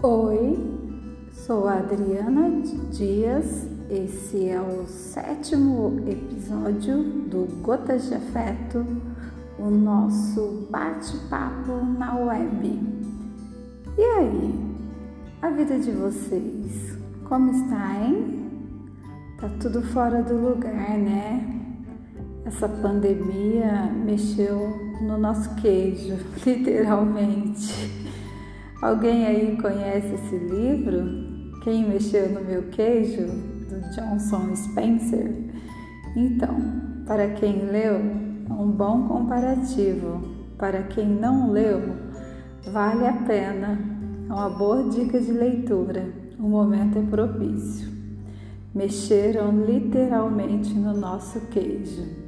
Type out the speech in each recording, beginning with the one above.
Oi, sou Adriana Dias. Esse é o sétimo episódio do Gotas de Afeto, o nosso bate-papo na web. E aí, a vida de vocês, como está, hein? Tá tudo fora do lugar, né? Essa pandemia mexeu no nosso queijo, literalmente. Alguém aí conhece esse livro? Quem mexeu no meu queijo? Do Johnson Spencer? Então, para quem leu, é um bom comparativo. Para quem não leu, vale a pena. É uma boa dica de leitura. O momento é propício. Mexeram literalmente no nosso queijo.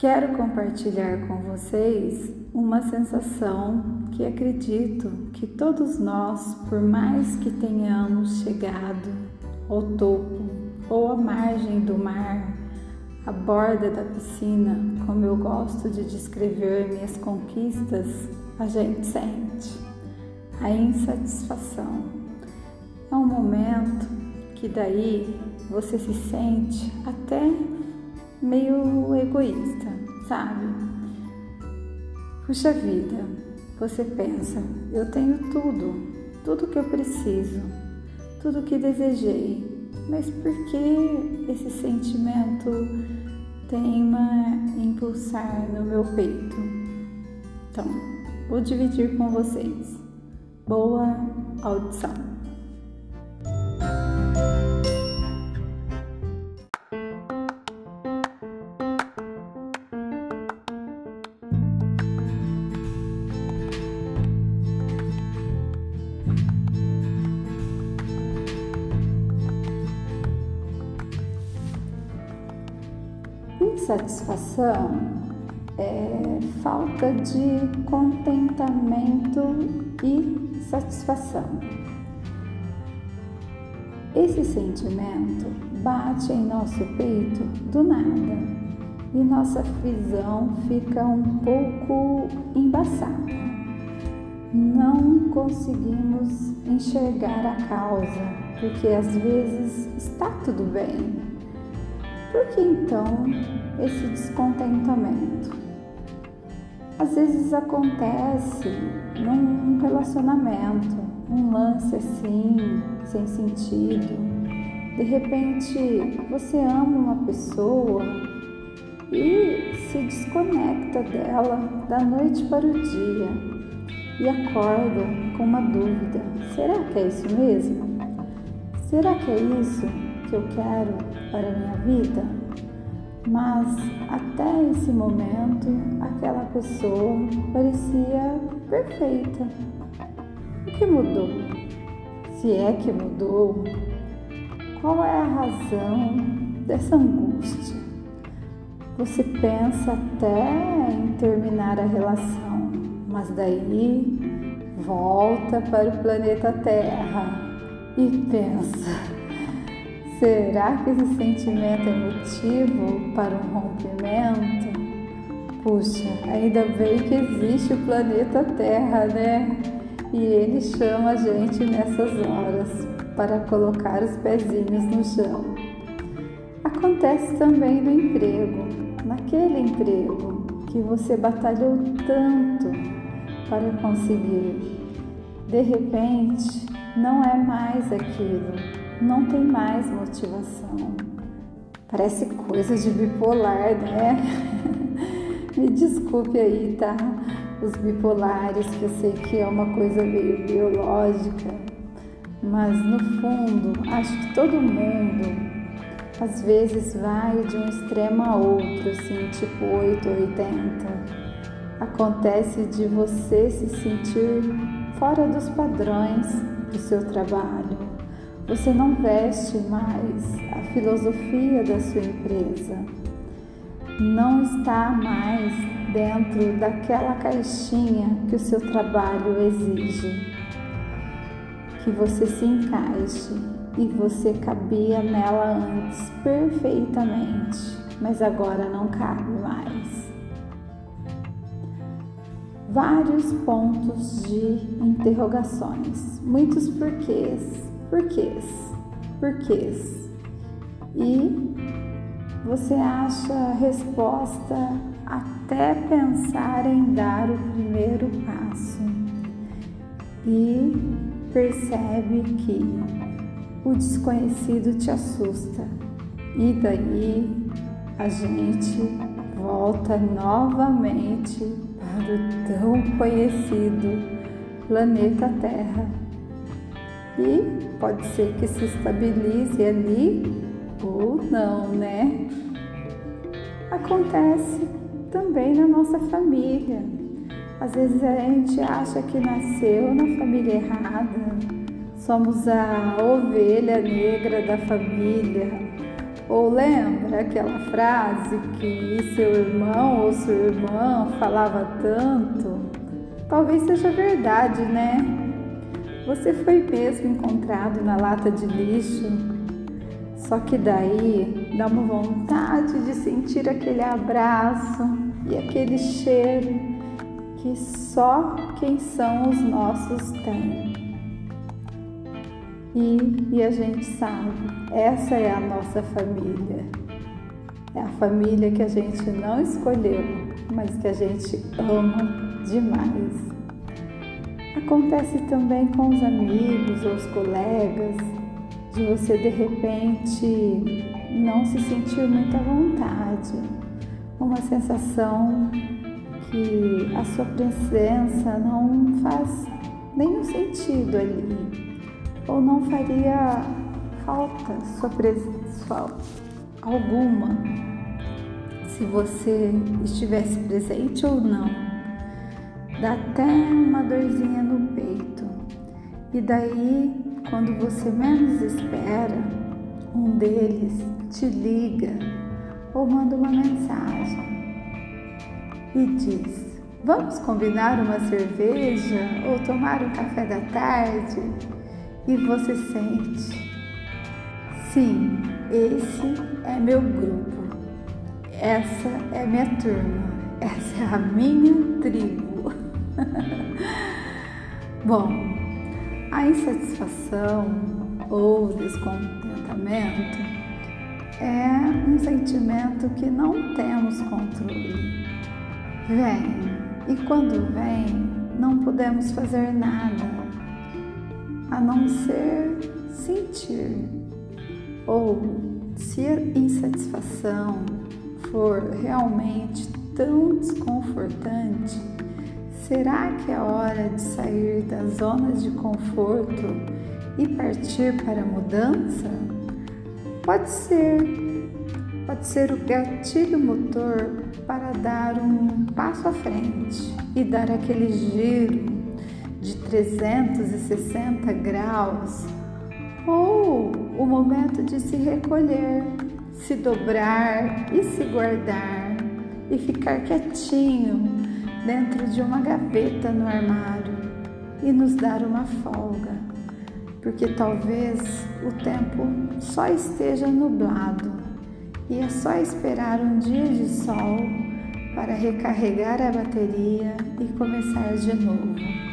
Quero compartilhar com vocês uma sensação que acredito que todos nós, por mais que tenhamos chegado ao topo ou à margem do mar, à borda da piscina, como eu gosto de descrever minhas conquistas, a gente sente a insatisfação. É um momento que daí você se sente até meio egoísta, sabe? Puxa vida, você pensa, eu tenho tudo, tudo que eu preciso, tudo que desejei, mas por que esse sentimento teima impulsar no meu peito? Então, vou dividir com vocês. Boa audição! Insatisfação é falta de contentamento e satisfação. Esse sentimento bate em nosso peito do nada e nossa visão fica um pouco embaçada. Não conseguimos enxergar a causa, porque às vezes está tudo bem, por que então esse descontentamento? Às vezes acontece num relacionamento, um lance assim, sem sentido. De repente você ama uma pessoa e se desconecta dela da noite para o dia e acorda com uma dúvida: será que é isso mesmo? Será que é isso que eu quero para a minha vida, mas até esse momento aquela pessoa parecia perfeita. O que mudou? Se é que mudou, qual é a razão dessa angústia? Você pensa até em terminar a relação, mas daí volta para o planeta Terra e pensa Será que esse sentimento é motivo para um rompimento? Puxa, ainda bem que existe o planeta Terra, né? E ele chama a gente nessas horas para colocar os pezinhos no chão. Acontece também no emprego, naquele emprego que você batalhou tanto para conseguir. De repente, não é mais aquilo não tem mais motivação. Parece coisa de bipolar, né? Me desculpe aí, tá? Os bipolares, que eu sei que é uma coisa meio biológica, mas no fundo, acho que todo mundo às vezes vai de um extremo a outro, assim, tipo 8 ou 80. Acontece de você se sentir fora dos padrões do seu trabalho você não veste mais a filosofia da sua empresa. Não está mais dentro daquela caixinha que o seu trabalho exige. Que você se encaixe e você cabia nela antes perfeitamente, mas agora não cabe mais. vários pontos de interrogações, muitos porquês, porquês, porquês. E você acha a resposta até pensar em dar o primeiro passo e percebe que o desconhecido te assusta e daí a gente volta novamente para o tão conhecido planeta Terra. E pode ser que se estabilize ali ou não, né? Acontece também na nossa família. Às vezes a gente acha que nasceu na família errada, somos a ovelha negra da família, ou lembra aquela frase que seu irmão ou sua irmã falava tanto? Talvez seja verdade, né? Você foi mesmo encontrado na lata de lixo. Só que daí dá uma vontade de sentir aquele abraço e aquele cheiro que só quem são os nossos tem. E, e a gente sabe, essa é a nossa família. É a família que a gente não escolheu, mas que a gente ama demais. Acontece também com os amigos ou os colegas, de você de repente não se sentir muito à vontade, uma sensação que a sua presença não faz nenhum sentido ali ou não faria falta sua presença alguma se você estivesse presente ou não. Dá até uma dorzinha no peito. E daí, quando você menos espera, um deles te liga ou manda uma mensagem e diz: Vamos combinar uma cerveja ou tomar um café da tarde? e você sente: sim, esse é meu grupo, essa é minha turma, essa é a minha tribo. Bom, a insatisfação ou descontentamento é um sentimento que não temos controle. Vem, e quando vem, não podemos fazer nada a não ser sentir. Ou se a insatisfação for realmente tão desconfortante, será que é hora de sair da zona de conforto e partir para a mudança? Pode ser, pode ser o gatilho motor para dar um passo à frente e dar aquele giro de 360 graus, ou o momento de se recolher, se dobrar e se guardar e ficar quietinho dentro de uma gaveta no armário e nos dar uma folga, porque talvez o tempo só esteja nublado e é só esperar um dia de sol para recarregar a bateria e começar de novo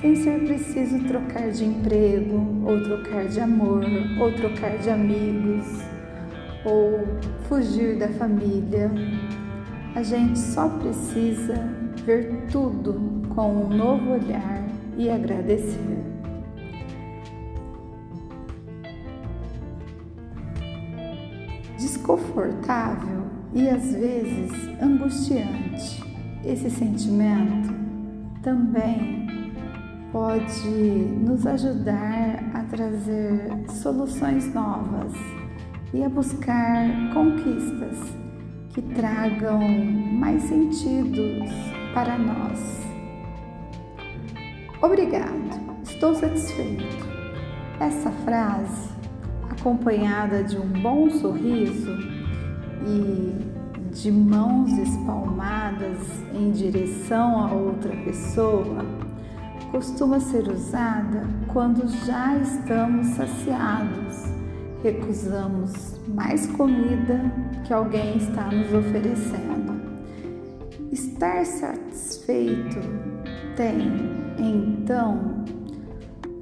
sem ser preciso trocar de emprego, ou trocar de amor, ou trocar de amigos, ou fugir da família. A gente só precisa ver tudo com um novo olhar e agradecer. Desconfortável e às vezes angustiante, esse sentimento também pode nos ajudar a trazer soluções novas e a buscar conquistas que tragam mais sentidos para nós. Obrigado, estou satisfeito. Essa frase, acompanhada de um bom sorriso e de mãos espalmadas em direção a outra pessoa, costuma ser usada quando já estamos saciados, recusamos mais comida que alguém está nos oferecendo. Estar satisfeito tem então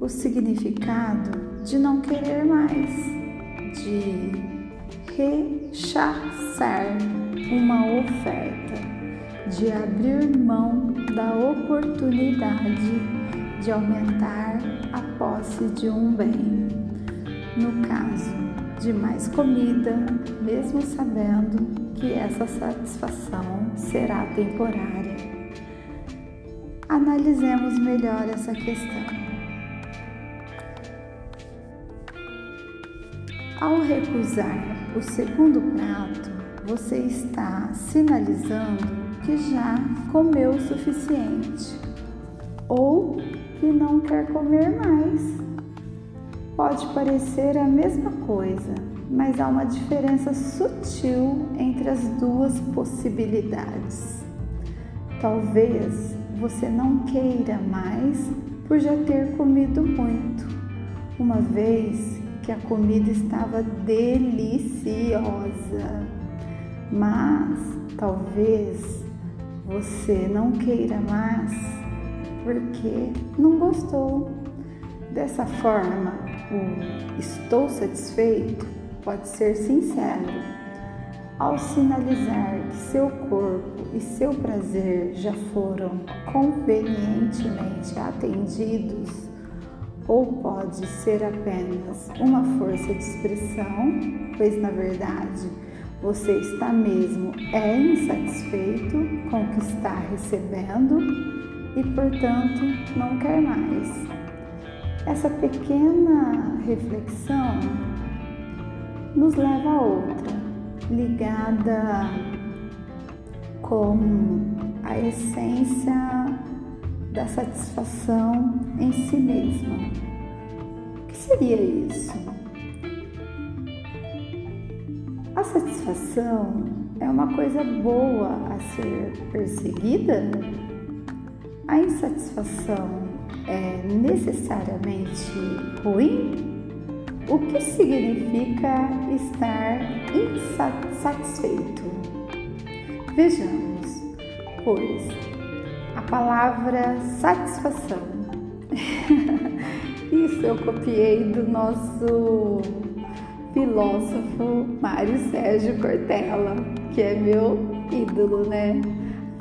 o significado de não querer mais, de rechaçar uma oferta, de abrir mão da oportunidade de aumentar a posse de um bem. No caso de mais comida, mesmo sabendo que essa satisfação será temporária. Analisemos melhor essa questão. Ao recusar o segundo prato, você está sinalizando que já comeu o suficiente ou que não quer comer mais. Pode parecer a mesma coisa, mas há uma diferença sutil entre as duas possibilidades. Talvez você não queira mais por já ter comido muito, uma vez que a comida estava deliciosa. Mas talvez você não queira mais porque não gostou. Dessa forma, o estou satisfeito pode ser sincero. Ao sinalizar que seu corpo e seu prazer já foram convenientemente atendidos, ou pode ser apenas uma força de expressão, pois na verdade você está mesmo é insatisfeito com o que está recebendo e, portanto, não quer mais. Essa pequena reflexão nos leva a outra, ligada com a essência da satisfação em si mesma. O que seria isso? A satisfação é uma coisa boa a ser perseguida? A insatisfação é necessariamente ruim? O que significa estar insatisfeito? Vejamos, pois a palavra satisfação. Isso eu copiei do nosso filósofo Mário Sérgio Cortella, que é meu ídolo, né?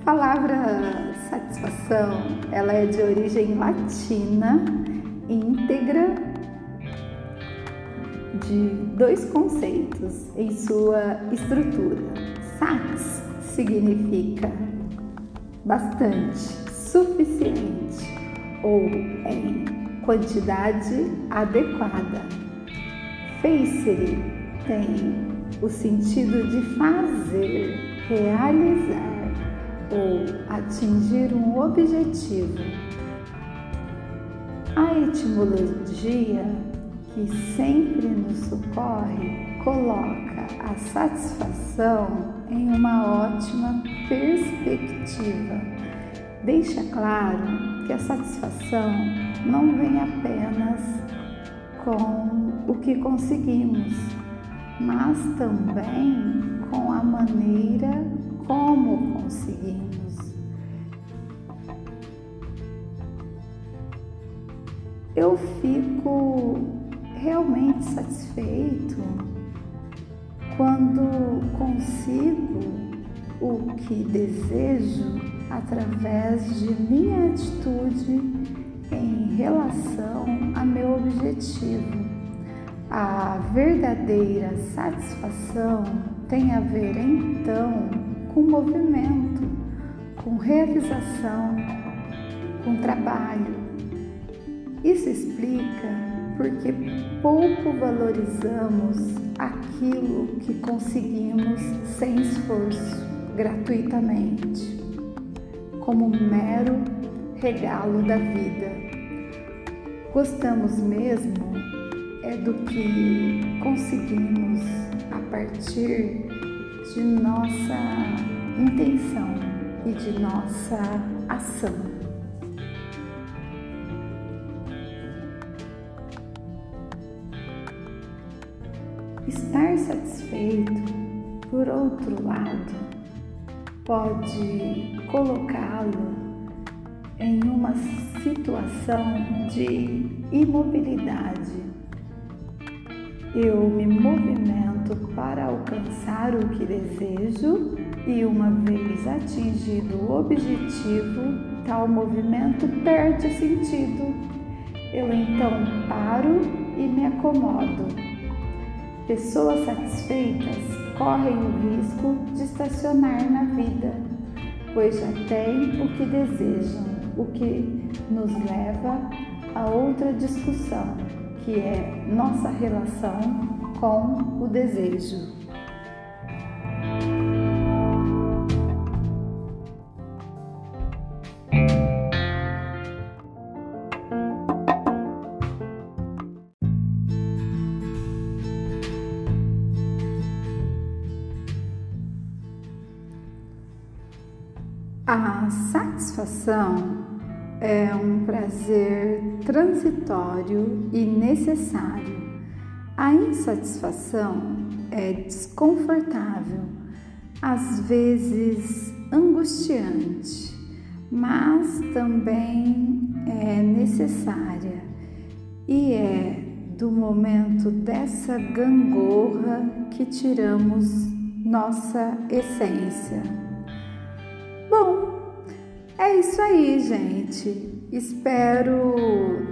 A palavra satisfação, ela é de origem latina, íntegra, de dois conceitos em sua estrutura. Satis significa bastante, suficiente ou em quantidade adequada. Facery tem o sentido de fazer, realizar ou atingir um objetivo. A etimologia que sempre nos socorre coloca a satisfação em uma ótima perspectiva. Deixa claro que a satisfação não vem apenas com o que conseguimos, mas também com a maneira como conseguimos. Eu fico realmente satisfeito quando consigo o que desejo através de minha atitude em relação a meu objetivo. A verdadeira satisfação tem a ver então com movimento, com realização, com trabalho. Isso explica porque pouco valorizamos aquilo que conseguimos sem esforço, gratuitamente, como um mero regalo da vida. Gostamos mesmo é do que conseguimos a partir de nossa intenção e de nossa ação. Estar satisfeito, por outro lado, pode colocá-lo em uma situação de imobilidade. Eu me movimento para alcançar o que desejo e, uma vez atingido o objetivo, tal movimento perde sentido. Eu então paro e me acomodo. Pessoas satisfeitas correm o risco de estacionar na vida, pois já têm o que desejam, o que nos leva a outra discussão, que é nossa relação com o desejo. A satisfação é um prazer transitório e necessário. A insatisfação é desconfortável, às vezes angustiante, mas também é necessária e é do momento dessa gangorra que tiramos nossa essência. Bom, é isso aí, gente. Espero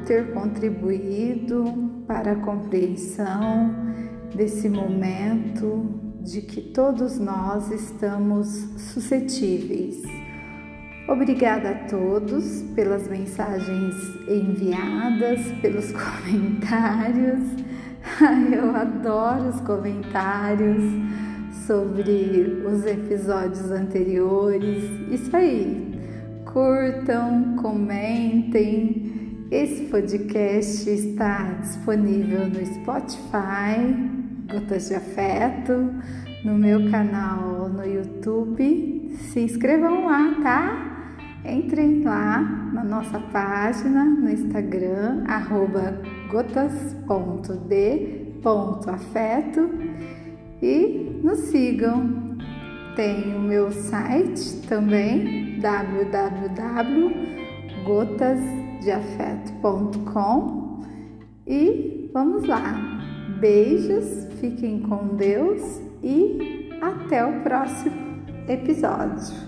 ter contribuído para a compreensão desse momento de que todos nós estamos suscetíveis. Obrigada a todos pelas mensagens enviadas, pelos comentários. Eu adoro os comentários sobre os episódios anteriores. Isso aí. Curtam, comentem. Esse podcast está disponível no Spotify, Gotas de Afeto, no meu canal no YouTube. Se inscrevam lá, tá? Entrem lá na nossa página no Instagram, arroba gotas.d.afeto e nos sigam. Tem o meu site também, www.gotasdeafeto.com e vamos lá. Beijos, fiquem com Deus e até o próximo episódio.